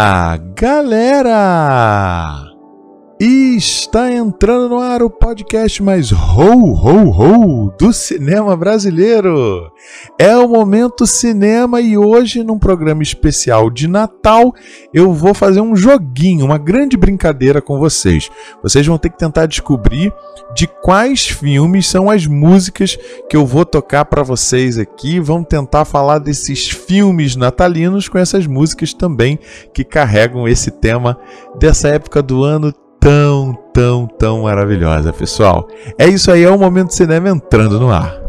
Olá, galera! Está entrando no ar o podcast mais ho, ho, ho do cinema brasileiro. É o Momento Cinema e hoje, num programa especial de Natal, eu vou fazer um joguinho, uma grande brincadeira com vocês. Vocês vão ter que tentar descobrir de quais filmes são as músicas que eu vou tocar para vocês aqui. Vamos tentar falar desses filmes natalinos com essas músicas também que carregam esse tema dessa época do ano tão, tão, tão maravilhosa, pessoal. É isso aí, é o Momento Cinema entrando no ar.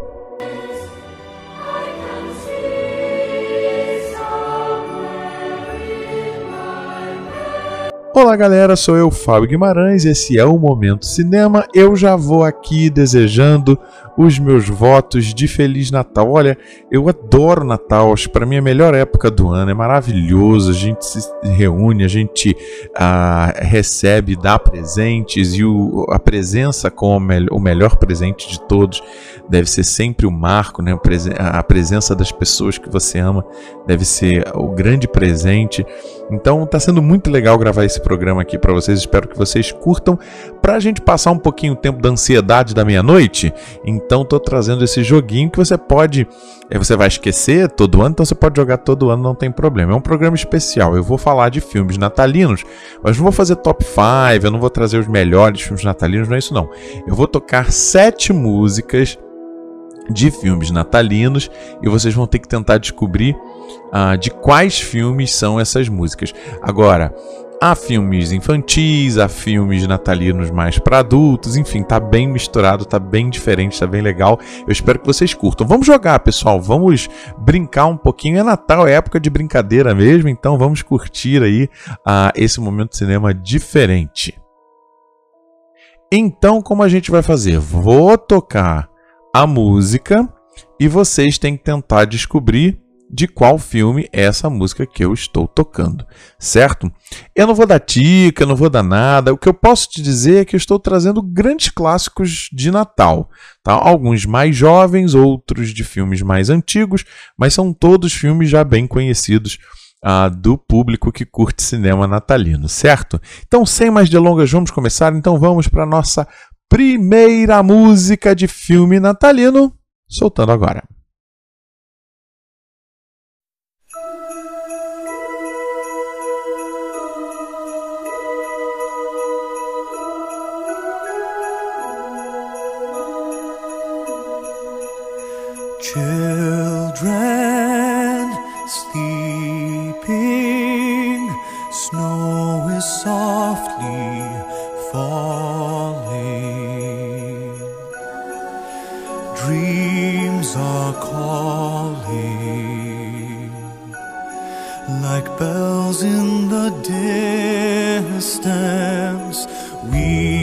Olá galera, sou eu, Fábio Guimarães, esse é o Momento Cinema. Eu já vou aqui desejando os meus votos de Feliz Natal. Olha, eu adoro Natal, acho para mim é a melhor época do ano, é maravilhoso. A gente se reúne, a gente ah, recebe, dá presentes e o, a presença com o, me o melhor presente de todos deve ser sempre o marco, né? A presença das pessoas que você ama deve ser o grande presente. Então tá sendo muito legal gravar esse programa aqui para vocês. Espero que vocês curtam. Para a gente passar um pouquinho o tempo da ansiedade da meia-noite, então tô trazendo esse joguinho que você pode, eh, você vai esquecer todo ano, então você pode jogar todo ano, não tem problema. É um programa especial. Eu vou falar de filmes natalinos, mas não vou fazer top 5, eu não vou trazer os melhores filmes natalinos, não é isso não. Eu vou tocar sete músicas de filmes natalinos e vocês vão ter que tentar descobrir uh, de quais filmes são essas músicas. Agora, há filmes infantis, há filmes natalinos mais para adultos, enfim, tá bem misturado, tá bem diferente, tá bem legal. Eu espero que vocês curtam. Vamos jogar, pessoal, vamos brincar um pouquinho. É Natal, é época de brincadeira mesmo, então vamos curtir aí uh, esse momento de cinema diferente. Então, como a gente vai fazer? Vou tocar a música e vocês têm que tentar descobrir de qual filme é essa música que eu estou tocando, certo? Eu não vou dar dica, não vou dar nada. O que eu posso te dizer é que eu estou trazendo grandes clássicos de Natal, tá? Alguns mais jovens, outros de filmes mais antigos, mas são todos filmes já bem conhecidos ah, do público que curte cinema natalino, certo? Então, sem mais delongas, vamos começar. Então, vamos para nossa primeira música de filme natalino, soltando agora. Children the distance. We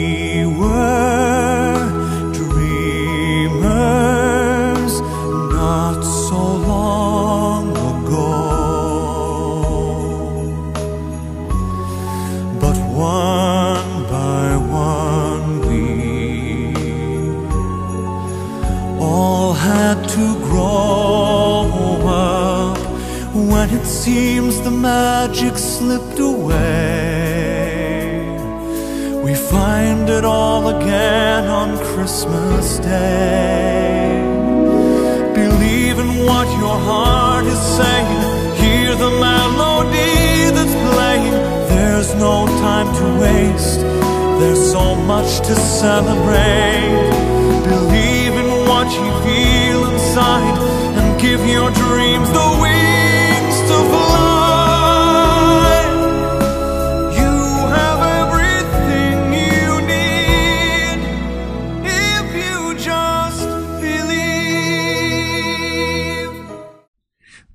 Christmas Day. Believe in what your heart is saying. Hear the melody that's playing. There's no time to waste. There's so much to celebrate. Believe in what you feel inside and give your dreams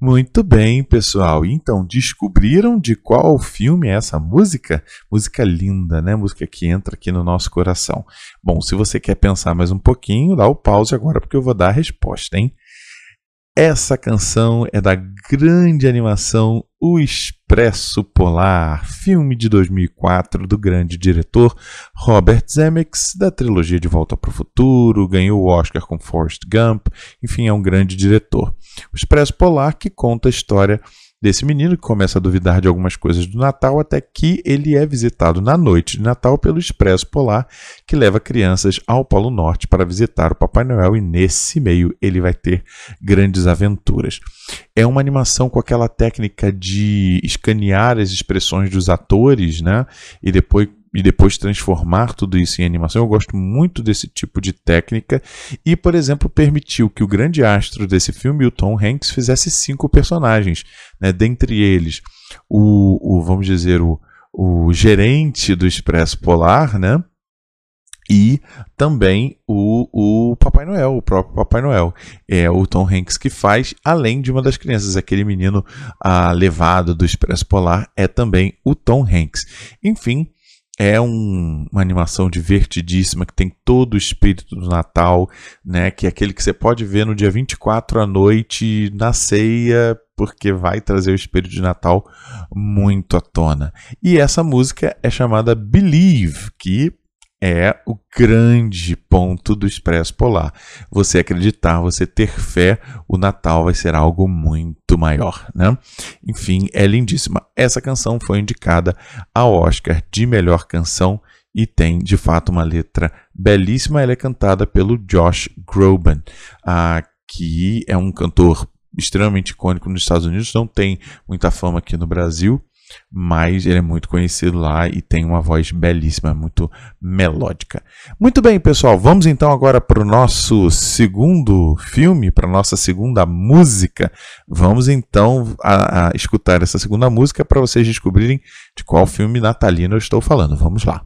Muito bem, pessoal. Então, descobriram de qual filme é essa música? Música linda, né? Música que entra aqui no nosso coração. Bom, se você quer pensar mais um pouquinho, dá o pause agora porque eu vou dar a resposta, hein? Essa canção é da grande animação O Expresso Polar, filme de 2004 do grande diretor Robert Zemeckis, da trilogia De Volta para o Futuro, ganhou o Oscar com Forrest Gump, enfim, é um grande diretor. O Expresso Polar que conta a história desse menino que começa a duvidar de algumas coisas do Natal até que ele é visitado na noite de Natal pelo Expresso Polar, que leva crianças ao Polo Norte para visitar o Papai Noel e nesse meio ele vai ter grandes aventuras. É uma animação com aquela técnica de escanear as expressões dos atores, né? E depois e depois transformar tudo isso em animação. Eu gosto muito desse tipo de técnica e, por exemplo, permitiu que o grande astro desse filme, o Tom Hanks, fizesse cinco personagens, né? dentre eles o, o vamos dizer, o, o gerente do Expresso Polar, né? e também o, o Papai Noel, o próprio Papai Noel. É o Tom Hanks que faz, além de uma das crianças, aquele menino ah, levado do Expresso Polar, é também o Tom Hanks. Enfim, é um, uma animação divertidíssima que tem todo o espírito do Natal, né? Que é aquele que você pode ver no dia 24 à noite na ceia, porque vai trazer o espírito de Natal muito à tona. E essa música é chamada Believe, que é o grande ponto do Expresso Polar. Você acreditar, você ter fé, o Natal vai ser algo muito maior, né? Enfim, é lindíssima. Essa canção foi indicada ao Oscar de melhor canção e tem de fato uma letra belíssima. Ela é cantada pelo Josh Groban, que é um cantor extremamente icônico nos Estados Unidos, não tem muita fama aqui no Brasil mas ele é muito conhecido lá e tem uma voz belíssima, muito melódica. Muito bem, pessoal, vamos então agora para o nosso segundo filme, para a nossa segunda música. Vamos então a, a escutar essa segunda música para vocês descobrirem de qual filme natalino eu estou falando. Vamos lá.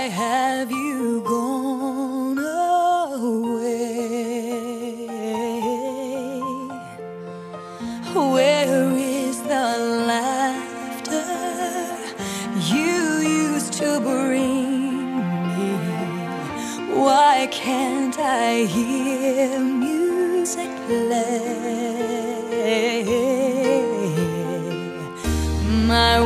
Why have you gone away? Where is the laughter you used to bring me? Why can't I hear music play? My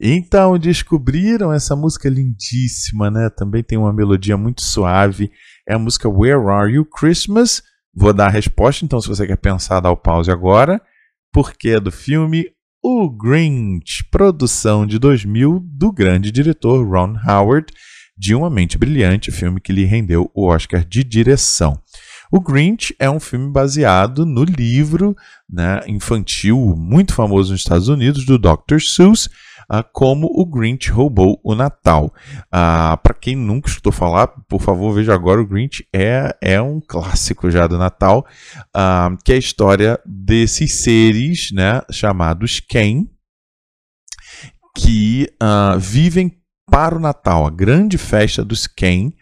Então descobriram essa música lindíssima, né? Também tem uma melodia muito suave. É a música Where Are You Christmas? Vou dar a resposta, então se você quer pensar, dá o pause agora. Porque é do filme O Grinch, produção de 2000 do grande diretor Ron Howard, de Uma Mente Brilhante, filme que lhe rendeu o Oscar de direção. O Grinch é um filme baseado no livro né, infantil muito famoso nos Estados Unidos do Dr. Seuss, uh, como o Grinch roubou o Natal. Uh, Para quem nunca escutou falar, por favor, veja agora: o Grinch é, é um clássico já do Natal, uh, que é a história desses seres né, chamados Ken, que vivem para o Natal, a grande festa dos Ken.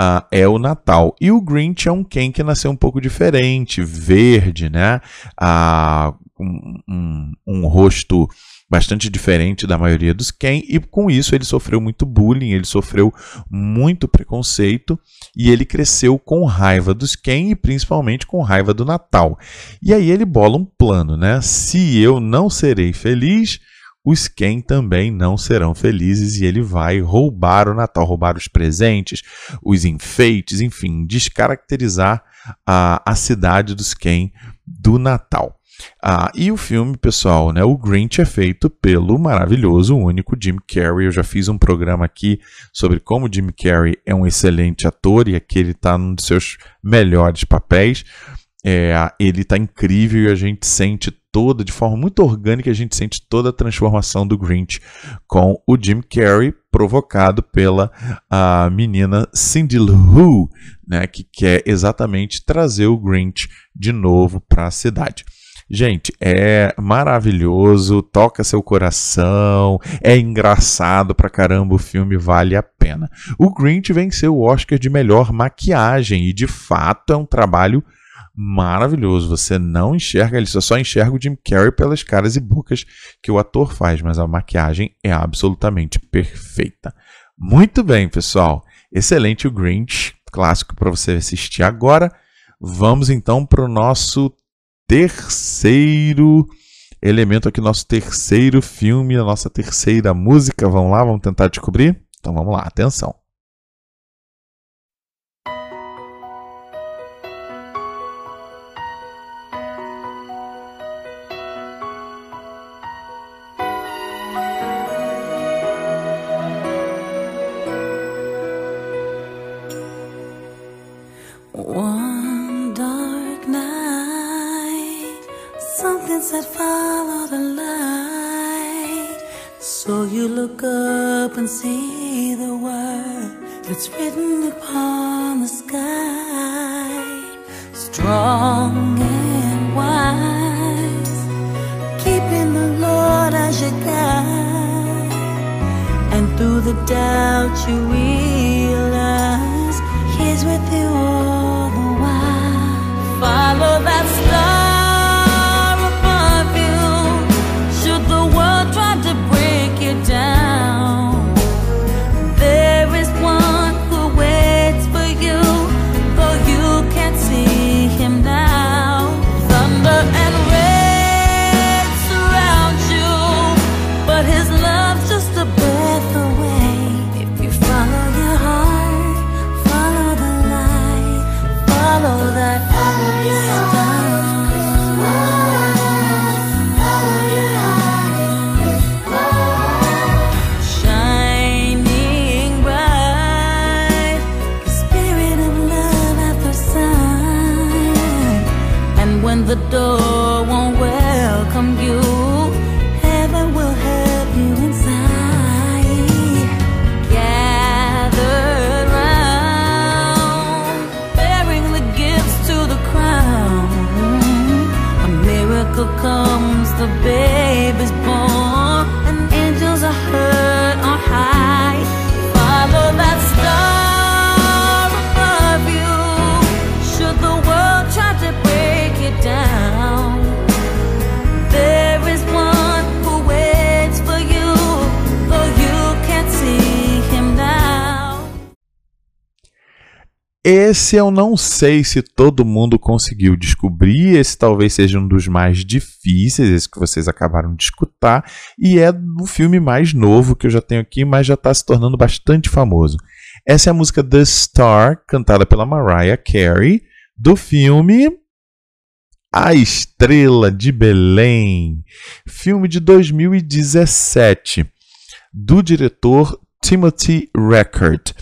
Uh, é o Natal. E o Grinch é um Ken que nasceu um pouco diferente, verde, né? Uh, um, um, um rosto bastante diferente da maioria dos Ken, e com isso ele sofreu muito bullying, ele sofreu muito preconceito e ele cresceu com raiva dos Ken e principalmente com raiva do Natal. E aí ele bola um plano, né? Se eu não serei feliz, os Ken também não serão felizes e ele vai roubar o Natal, roubar os presentes, os enfeites, enfim, descaracterizar a, a cidade dos Ken do Natal. Ah, e o filme, pessoal, né, o Grinch é feito pelo maravilhoso, único Jim Carrey. Eu já fiz um programa aqui sobre como Jim Carrey é um excelente ator e aqui ele está num dos seus melhores papéis. É, ele está incrível e a gente sente toda, de forma muito orgânica, a gente sente toda a transformação do Grinch com o Jim Carrey, provocado pela a menina Cindy Lou né, que quer exatamente trazer o Grinch de novo para a cidade. Gente, é maravilhoso, toca seu coração, é engraçado pra caramba, o filme vale a pena. O Grinch venceu o Oscar de melhor maquiagem e de fato é um trabalho maravilhoso. Você não enxerga ele, você só enxerga o Jim Carrey pelas caras e bocas que o ator faz, mas a maquiagem é absolutamente perfeita. Muito bem, pessoal. Excelente o Grinch, clássico para você assistir agora. Vamos então para o nosso terceiro elemento aqui, nosso terceiro filme, a nossa terceira música. Vamos lá, vamos tentar descobrir? Então vamos lá, atenção. Something said follow the light. So you look up and see the word that's written upon the sky. Strong and wise, keeping the Lord as your guide. And through the doubt you realize Esse eu não sei se todo mundo conseguiu descobrir. Esse talvez seja um dos mais difíceis, esse que vocês acabaram de escutar. E é o filme mais novo que eu já tenho aqui, mas já está se tornando bastante famoso. Essa é a música The Star, cantada pela Mariah Carey, do filme A Estrela de Belém. Filme de 2017, do diretor Timothy Record.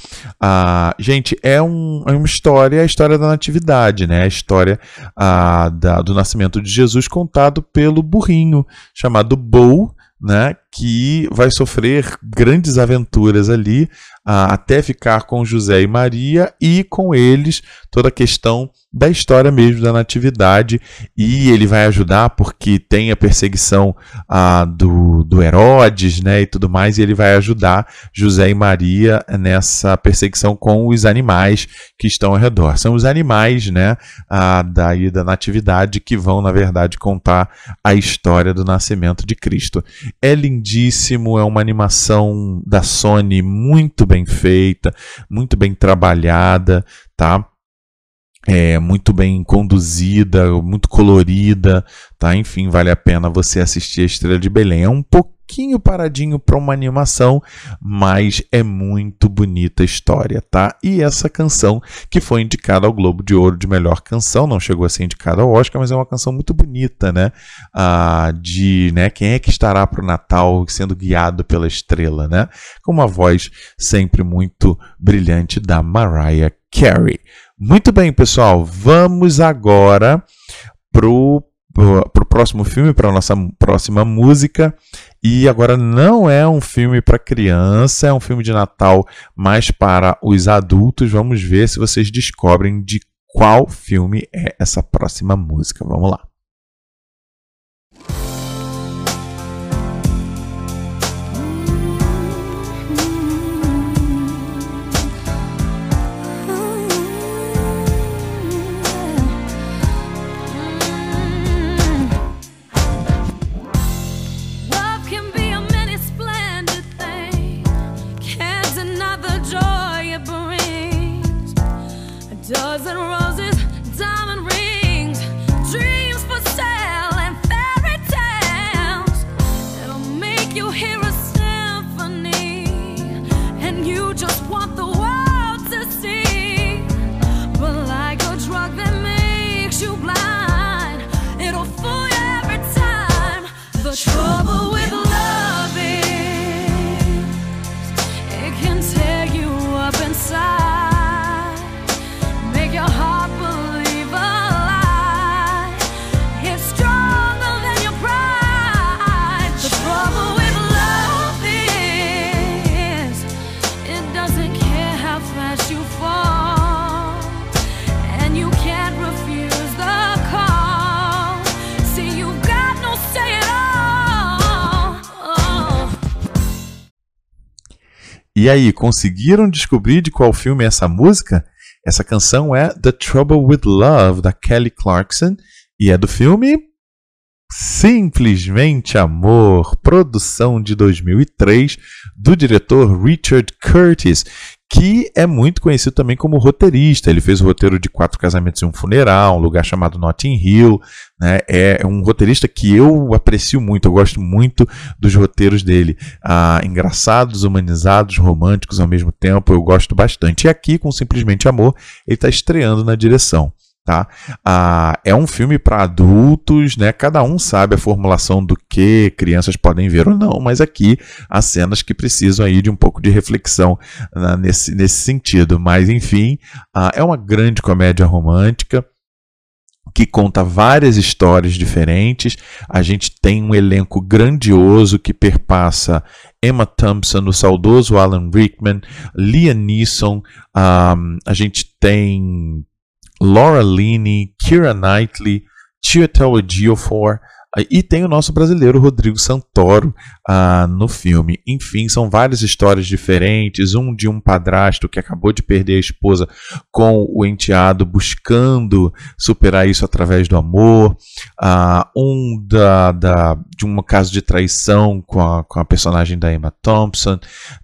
Ah, gente, é, um, é uma história, a história da natividade, né? A história ah, da- do nascimento de Jesus contado pelo burrinho chamado Bo, né? Que vai sofrer grandes aventuras ali ah, até ficar com José e Maria e com eles toda a questão da história mesmo da natividade e ele vai ajudar porque tem a perseguição ah, do, do Herodes né, e tudo mais, e ele vai ajudar José e Maria nessa perseguição com os animais que estão ao redor. São os animais né, ah, daí da natividade que vão, na verdade, contar a história do nascimento de Cristo. É lindíssimo, é uma animação da Sony muito bem feita, muito bem trabalhada, tá? É, muito bem conduzida, muito colorida, tá? Enfim, vale a pena você assistir a Estrela de Belém. É um pouquinho paradinho para uma animação, mas é muito bonita a história, tá? E essa canção que foi indicada ao Globo de Ouro de melhor canção, não chegou a ser indicada ao Oscar, mas é uma canção muito bonita, né? Ah, de, né? Quem é que estará para o Natal sendo guiado pela estrela, né? Com uma voz sempre muito brilhante da Mariah Carey. Muito bem, pessoal. Vamos agora pro para o próximo filme, para nossa próxima música. E agora não é um filme para criança, é um filme de Natal mais para os adultos. Vamos ver se vocês descobrem de qual filme é essa próxima música. Vamos lá. E aí, conseguiram descobrir de qual filme é essa música? Essa canção é The Trouble with Love, da Kelly Clarkson, e é do filme Simplesmente Amor, produção de 2003, do diretor Richard Curtis, que é muito conhecido também como roteirista. Ele fez o roteiro de Quatro Casamentos e um Funeral, um lugar chamado Notting Hill. Né? É um roteirista que eu aprecio muito, eu gosto muito dos roteiros dele. Ah, engraçados, humanizados, românticos ao mesmo tempo, eu gosto bastante. E aqui, com Simplesmente Amor, ele está estreando na direção. Tá? Ah, é um filme para adultos, né? Cada um sabe a formulação do que crianças podem ver ou não, mas aqui há cenas que precisam aí de um pouco de reflexão né, nesse, nesse sentido. Mas enfim, ah, é uma grande comédia romântica que conta várias histórias diferentes. A gente tem um elenco grandioso que perpassa Emma Thompson, o saudoso Alan Rickman, Liam Neeson, ah, a gente tem Laura Linney, Kira Knightley, Chiwetel Ejiofor ah, e tem o nosso brasileiro Rodrigo Santoro ah, no filme. Enfim, são várias histórias diferentes. Um de um padrasto que acabou de perder a esposa com o enteado, buscando superar isso através do amor. Ah, um da, da, de um caso de traição com a, com a personagem da Emma Thompson.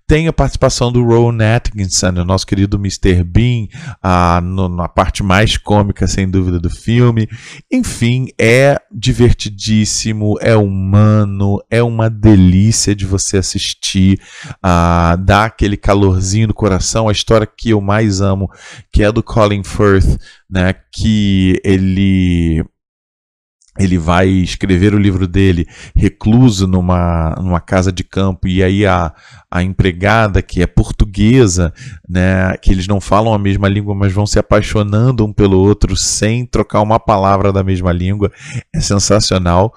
Tem a participação do Rowan Atkinson, o nosso querido Mr. Bean, ah, no- na parte mais cômica, sem dúvida, do filme. Enfim, é divertidíssimo, é humano, é uma delícia de você assistir, ah, dá aquele calorzinho no coração. A história que eu mais amo, que é do Colin Firth, né, que ele ele vai escrever o livro dele recluso numa, numa casa de campo e aí a, a empregada que é portuguesa, né, que eles não falam a mesma língua, mas vão se apaixonando um pelo outro sem trocar uma palavra da mesma língua, é sensacional.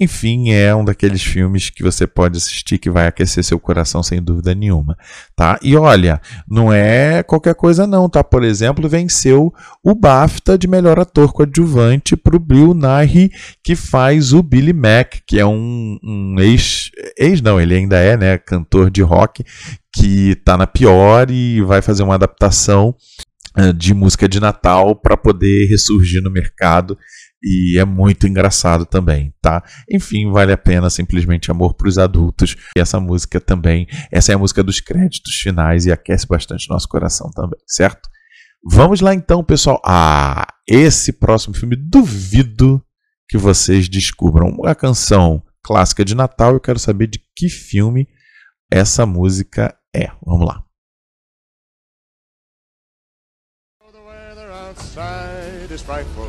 Enfim, é um daqueles filmes que você pode assistir que vai aquecer seu coração sem dúvida nenhuma, tá? E olha, não é qualquer coisa não, tá? Por exemplo, venceu o BAFTA de melhor ator coadjuvante para o Bill Nighy, que faz o Billy Mack, que é um, um ex, ex não, ele ainda é, né, cantor de rock, que tá na pior e vai fazer uma adaptação eh, de música de Natal para poder ressurgir no mercado e é muito engraçado também, tá? Enfim, vale a pena simplesmente amor para os adultos. E essa música também, essa é a música dos créditos finais e aquece bastante nosso coração também, certo? Vamos lá então, pessoal. Ah, esse próximo filme duvido que vocês descubram uma canção clássica de Natal. Eu quero saber de que filme essa música é. Vamos lá. The weather outside is frightful,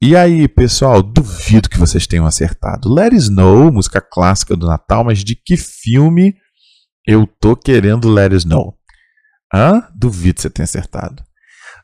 E aí, pessoal, duvido que vocês tenham acertado. Let It Snow, música clássica do Natal, mas de que filme eu tô querendo Let It Snow? Hã? Duvido que você tenha acertado.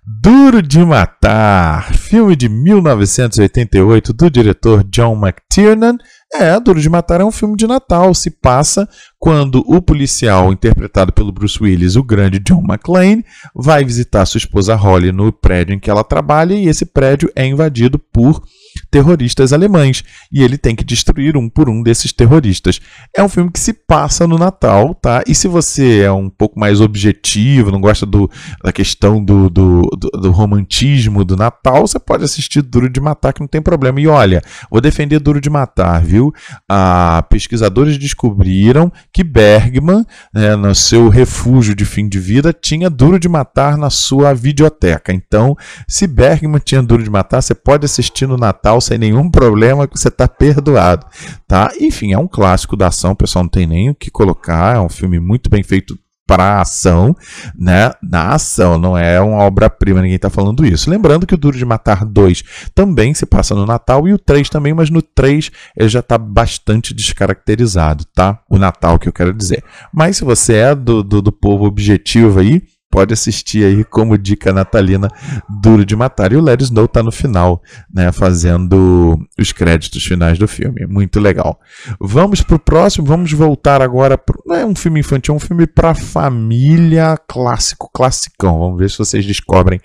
Duro de Matar, filme de 1988 do diretor John McTiernan. É, Duro de Matar é um filme de Natal. Se passa quando o policial, interpretado pelo Bruce Willis, o grande John McClane, vai visitar sua esposa Holly no prédio em que ela trabalha e esse prédio é invadido por terroristas alemães e ele tem que destruir um por um desses terroristas. É um filme que se passa no Natal, tá? E se você é um pouco mais objetivo, não gosta do, da questão do, do, do, do romantismo do Natal, você pode assistir Duro de Matar, que não tem problema. E olha, vou defender Duro de Matar, viu? Ah, pesquisadores descobriram que Bergman, né, no seu refúgio de fim de vida, tinha Duro de Matar na sua videoteca. Então, se Bergman tinha Duro de Matar, você pode assistir no Natal sem nenhum problema, que você está perdoado, tá? Enfim, é um clássico da ação, o pessoal não tem nem o que colocar, é um filme muito bem feito para ação, né? Na ação, não é uma obra-prima, ninguém está falando isso. Lembrando que o Duro de Matar 2 também se passa no Natal e o 3 também, mas no 3 ele já está bastante descaracterizado, tá? O Natal que eu quero dizer. Mas se você é do, do, do povo objetivo aí, pode assistir aí como dica natalina Duro de Matar. E o Larry Snow tá no final, né, fazendo os créditos finais do filme. Muito legal. Vamos pro próximo, vamos voltar agora pro, não é um filme infantil, é um filme para família clássico, classicão. Vamos ver se vocês descobrem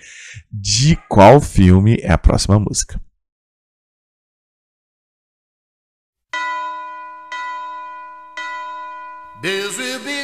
de qual filme é a próxima música. Bells will be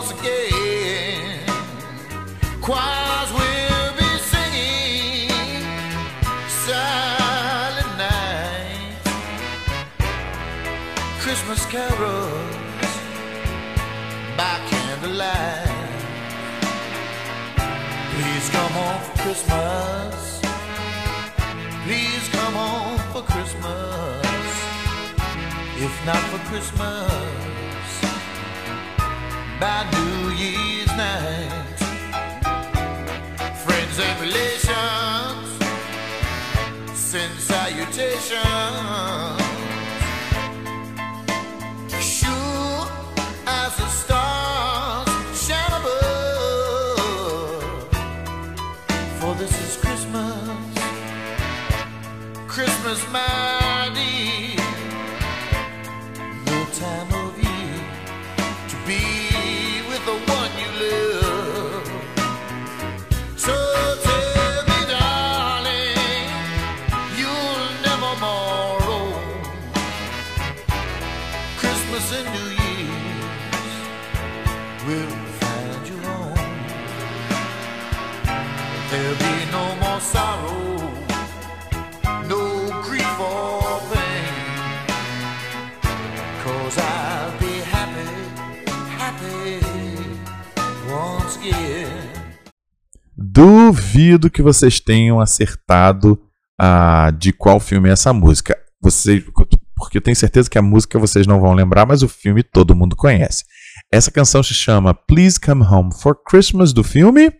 Once again, choirs will be singing silent night, Christmas carols by candlelight. Please come home for Christmas. Please come home for Christmas. If not for Christmas, by New Year's night. Friends and relations send salutations. Sure as the stars shine above, for this is Christmas, Christmas, my dear, time of year to be Duvido que vocês tenham acertado ah, de qual filme é essa música. Vocês, porque eu tenho certeza que a música vocês não vão lembrar, mas o filme todo mundo conhece. Essa canção se chama Please Come Home for Christmas do filme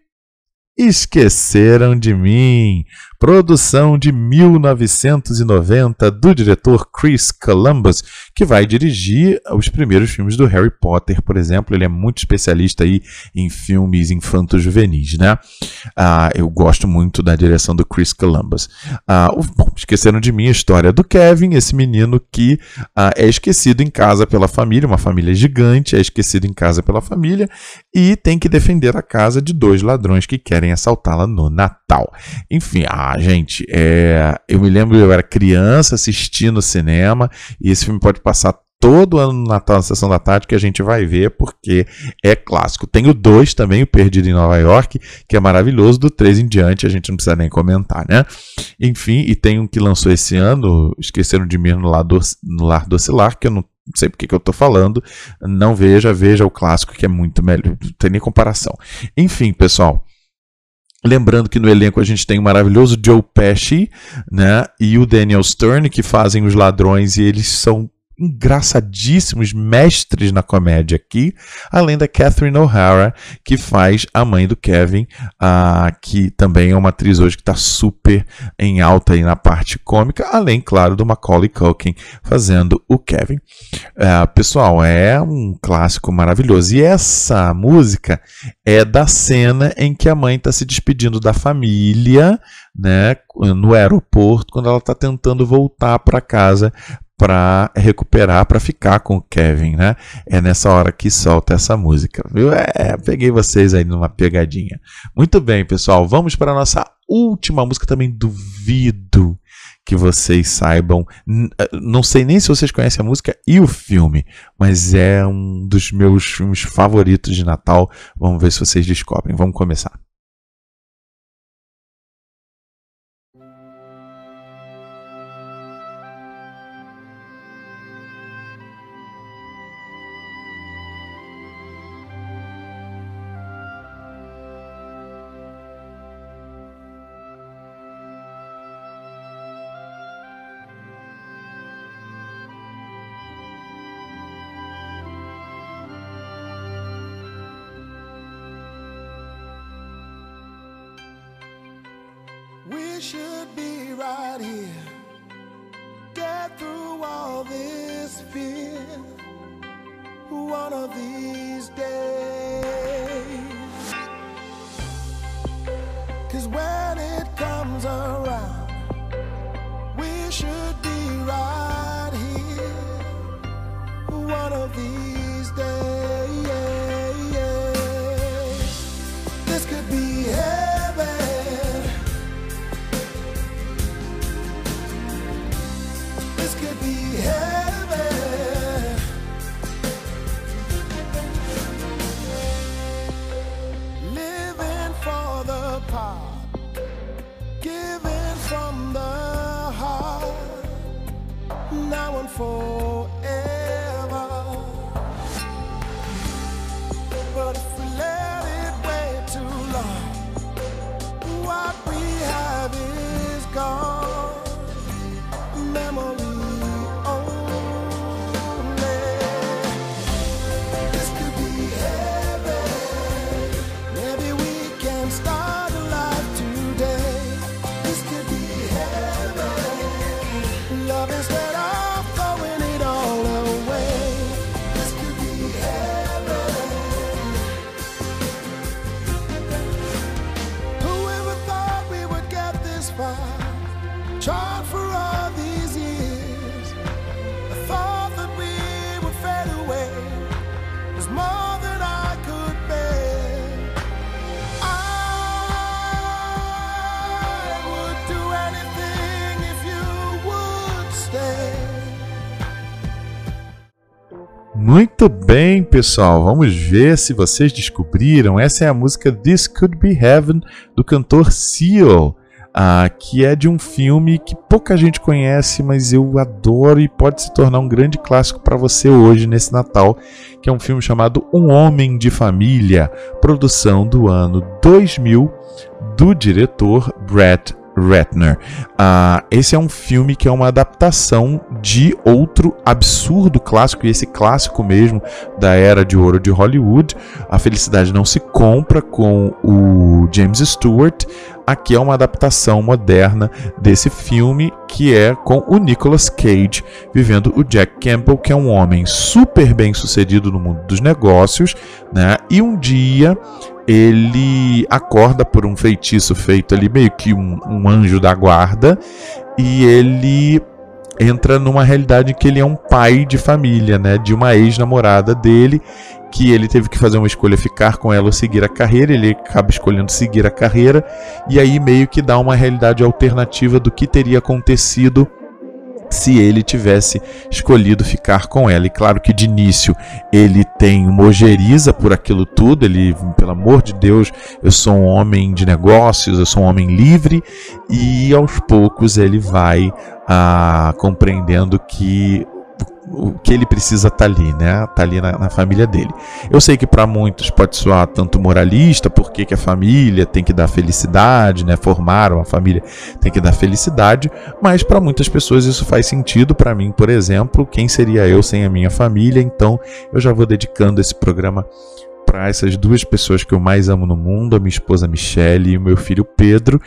Esqueceram de Mim, produção de 1990 do diretor Chris Columbus, que vai dirigir os primeiros filmes do Harry Potter, por exemplo. Ele é muito especialista aí em filmes infanto-juvenis, né? Ah, eu gosto muito da direção do Chris Columbus. Ah, bom, esqueceram de mim a história do Kevin, esse menino que ah, é esquecido em casa pela família, uma família gigante, é esquecido em casa pela família e tem que defender a casa de dois ladrões que querem assaltá-la no Natal. Enfim, ah, gente, é, eu me lembro, eu era criança assistindo cinema e esse filme pode passar todo ano no Natal na sessão da tarde que a gente vai ver porque é clássico. Tem o 2 também, o Perdido em Nova York, que é maravilhoso. Do 3 em diante a gente não precisa nem comentar, né? Enfim, e tem um que lançou esse ano, Esqueceram de Mim no Lar do, no Lar do Ocilar, que eu não sei porque que eu tô falando. Não veja, veja o clássico que é muito melhor, não tem nem comparação. Enfim, pessoal. Lembrando que no elenco a gente tem o maravilhoso Joe Pesci, né, e o Daniel Stern que fazem os ladrões e eles são engraçadíssimos mestres na comédia aqui, além da Catherine O'Hara, que faz a mãe do Kevin, uh, que também é uma atriz hoje que está super em alta aí na parte cômica, além, claro, do Macaulay Culkin fazendo o Kevin. Uh, pessoal, é um clássico maravilhoso. E essa música é da cena em que a mãe está se despedindo da família, né, no aeroporto, quando ela está tentando voltar para casa para recuperar, para ficar com o Kevin, né? É nessa hora que solta essa música, viu? É, peguei vocês aí numa pegadinha. Muito bem, pessoal, vamos para a nossa última música. Também duvido que vocês saibam. Eh, não sei nem se vocês conhecem a música e o filme, mas é um dos meus filmes favoritos de Natal. Vamos ver se vocês descobrem. Vamos começar. Should be right here. Get through all this fear. One of these days. Cause when it comes around, for Muito bem, pessoal. Vamos ver se vocês descobriram. Essa é a música This Could Be Heaven do cantor Seal, ah, que é de um filme que pouca gente conhece, mas eu adoro e pode se tornar um grande clássico para você hoje nesse Natal, que é um filme chamado Um Homem de Família, produção do ano 2000 do diretor Brett Ratner. Ah, esse é um filme que é uma adaptação de outro absurdo clássico, e esse clássico mesmo da era de ouro de Hollywood. A Felicidade Não Se Compra, com o James Stewart. Aqui é uma adaptação moderna desse filme que é com o Nicolas Cage vivendo o Jack Campbell, que é um homem super bem sucedido no mundo dos negócios, né? E um dia ele acorda por um feitiço feito ali, meio que um, um anjo da guarda, e ele entra numa realidade em que ele é um pai de família, né, de uma ex-namorada dele, que ele teve que fazer uma escolha ficar com ela ou seguir a carreira, ele acaba escolhendo seguir a carreira, e aí meio que dá uma realidade alternativa do que teria acontecido se ele tivesse escolhido ficar com ela. E claro que de início ele tem uma ojeriza por aquilo tudo, ele, pelo amor de Deus, eu sou um homem de negócios, eu sou um homem livre, e aos poucos ele vai ah, compreendendo que o que ele precisa estar tá ali, né? Tá ali na, na, família dele. Eu sei que para muitos pode soar tanto moralista, porque que a família tem que dar felicidade, né? Formar uma família tem que dar felicidade, mas para muitas pessoas isso faz sentido. Para mim, por exemplo, quem seria eu sem a minha família? Então, eu já vou dedicando esse programa para essas duas pessoas que eu mais amo no mundo, a minha esposa Michelle e o meu filho Pedro,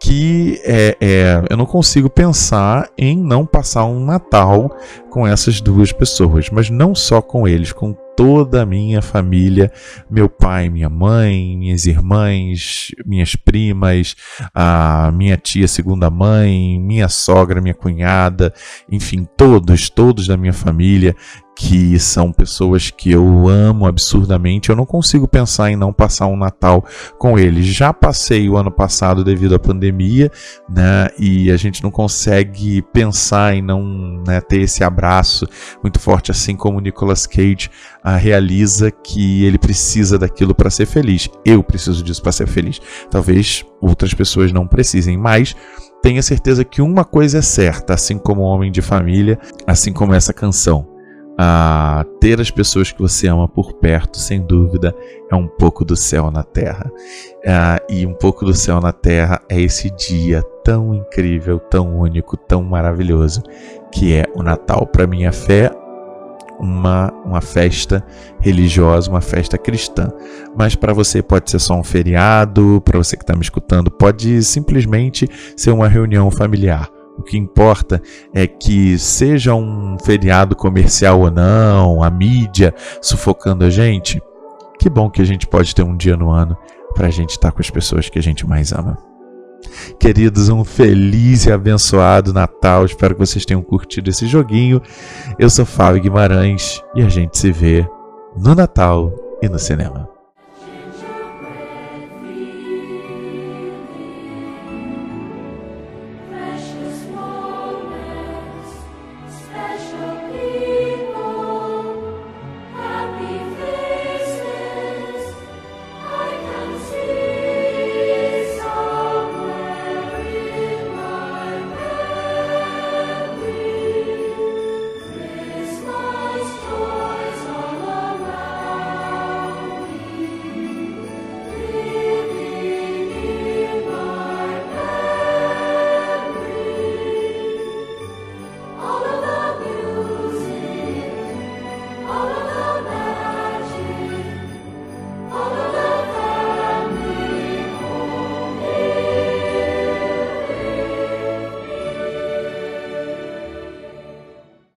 que é, é, eu não consigo pensar em não passar um Natal com essas duas pessoas, mas não só com eles, com toda a minha família, meu pai, minha mãe, minhas irmãs, minhas primas, a minha tia segunda mãe, minha sogra, minha cunhada, enfim, todos, todos da minha família que são pessoas que eu amo absurdamente, eu não consigo pensar em não passar um Natal com eles. Já passei o ano passado devido à pandemia, né? E a gente não consegue pensar em não né, ter esse abraço muito forte, assim como o Nicolas Cage realiza que ele precisa daquilo para ser feliz. Eu preciso disso para ser feliz. Talvez outras pessoas não precisem, mas tenha certeza que uma coisa é certa, assim como homem de família, assim como essa canção a ter as pessoas que você ama por perto, sem dúvida, é um pouco do céu na terra. Uh, e um pouco do céu na terra é esse dia tão incrível, tão único, tão maravilhoso que é o Natal. Para minha fé, uma, uma festa religiosa, uma festa cristã. Mas para você pode ser só um feriado, para você que está me escutando, pode simplesmente ser uma reunião familiar. O que importa é que seja um feriado comercial ou não, a mídia sufocando a gente, que bom que a gente pode ter um dia no ano para a gente estar tá com as pessoas que a gente mais ama. Queridos, um feliz e abençoado Natal. Espero que vocês tenham curtido esse joguinho. Eu sou Fábio Guimarães e a gente se vê no Natal e no cinema.